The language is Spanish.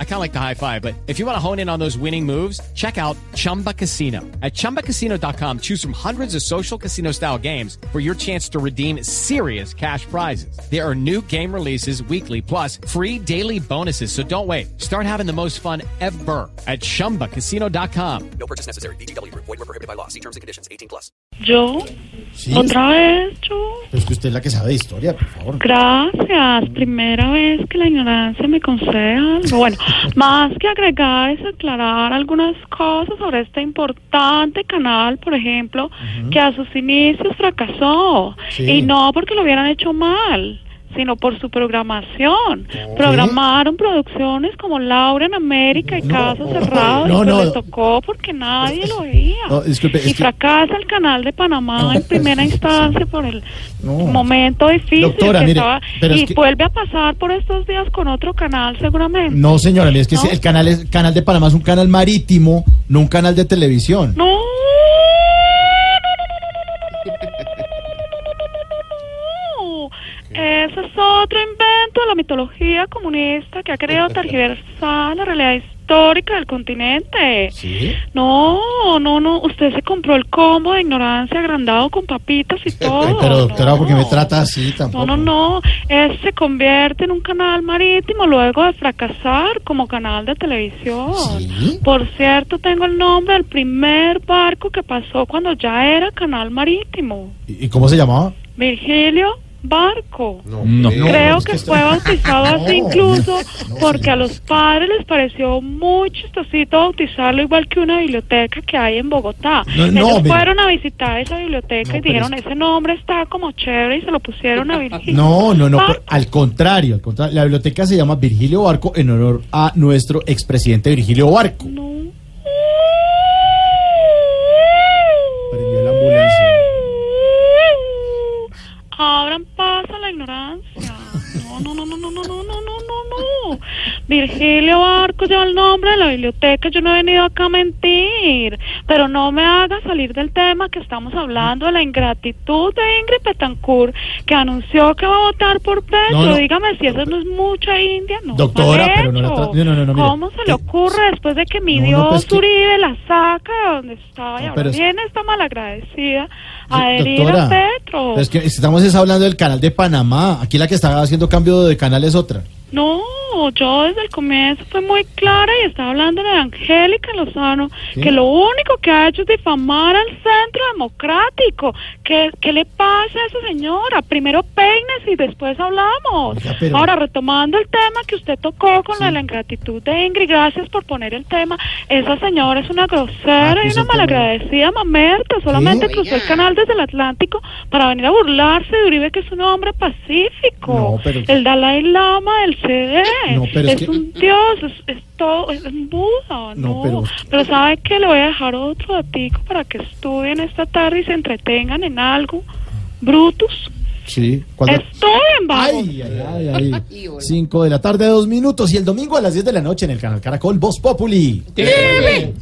I kind of like the high five, but if you want to hone in on those winning moves, check out Chumba Casino. At ChumbaCasino.com, choose from hundreds of social casino style games for your chance to redeem serious cash prizes. There are new game releases weekly, plus free daily bonuses. So don't wait. Start having the most fun ever at ChumbaCasino.com. No purchase necessary. BGW. Void were prohibited by law. See terms and conditions. 18 plus. ¿Yo? Sí, ¿Otra vez yo? pero es que usted es la que sabe de historia, por favor. Gracias. Primera vez que la ignorancia me concede algo. Bueno, más que agregar es aclarar algunas cosas sobre este importante canal, por ejemplo, que a sus inicios fracasó. Sí. Y no porque lo hubieran hecho mal sino por su programación. Programaron producciones como Laura en América y Caso Cerrado no, y pues no. les tocó porque nadie lo veía. No, disculpe, y que- fracasa el canal de Panamá en primera instancia por el No. momento difícil Doctora, que mire, estaba pero es y que- vuelve a pasar por estos días con otro canal seguramente. No, señora, es que ¿No? el canal es canal de Panamá es un canal marítimo, no un canal de televisión. No. No. Ese es otro invento de la mitología comunista que ha querido tergiversar la realidad histórica del continente. ¿Sí? No, no, no. Usted se compró el combo de ignorancia agrandado con papitas y todo. Pero doctora, ¿por qué me No. trata así tampoco? No, no, no. Ese se convierte en un canal marítimo luego de fracasar como canal de televisión. ¿Sí? Por cierto, tengo el nombre del primer barco que pasó cuando ya era canal marítimo. ¿Y y cómo se llamaba? Virgilio Barco. No, Creo que fue bautizado así No. incluso No, porque a los padres les pareció muy chistosito bautizarlo igual que una biblioteca que hay en Bogotá. No, no, Ellos fueron a visitar esa biblioteca No, y dijeron, es- ese nombre está como chévere y se lo pusieron a Virgilio. No, no, no, al contrario, al contrario. La biblioteca se llama Virgilio Barco en honor a nuestro expresidente Virgilio Barco. No. Prendió la ambulancia. Abran paso a la ignorancia. No, no, no, no, no, no, no, no, no, no, no. Virgilio Barco lleva el nombre de la biblioteca. Yo no he venido acá a mentir. Pero no me haga salir del tema que estamos hablando de la ingratitud de Ingrid Betancourt, que anunció que va a votar por Petro. No, no. Dígame si eso no es mucha India. No, Doctora, pero no la no, no, no, mire. ¿Cómo se le Eh, ocurre después de que mi Dios pues la saca de donde estaba y No, ahora viene esta malagradecida a herir a Petro? pero es que estamos es hablando del canal de Panamá. Aquí la que está haciendo cambio de canal es otra. No, yo desde el comienzo fui muy clara y estaba hablando de Angélica Lozano, ¿Sí? que lo único que ha hecho es difamar al centro democrático. ¿Qué, qué le pasa a esa señora? Primero peines y después hablamos. Pero- Ahora, retomando el tema que usted tocó con Sí. la ingratitud de Ingrid, gracias por poner el tema. Esa señora es una grosera Ah, y pues una malagradecida mamerta. Solamente ¿Sí? cruzó el canal desde el Atlántico para venir a burlarse de Uribe, que es un hombre pacífico. No, pero- El Dalai Lama del CD. No, pero es es que- un dios, es, es todo, es un Buda, No, ¿no? pero- pero, ¿sabe qué? Le voy a dejar otro datico para que estudien esta tarde y se entretengan en algo. Brutus. Sí. ¿Cuándo? Estudien, vamos. Ay, ay, ay, ay. Cinco de la tarde, dos minutos. Y el domingo a las 10 de la noche en el canal Caracol Voz Populi. TV.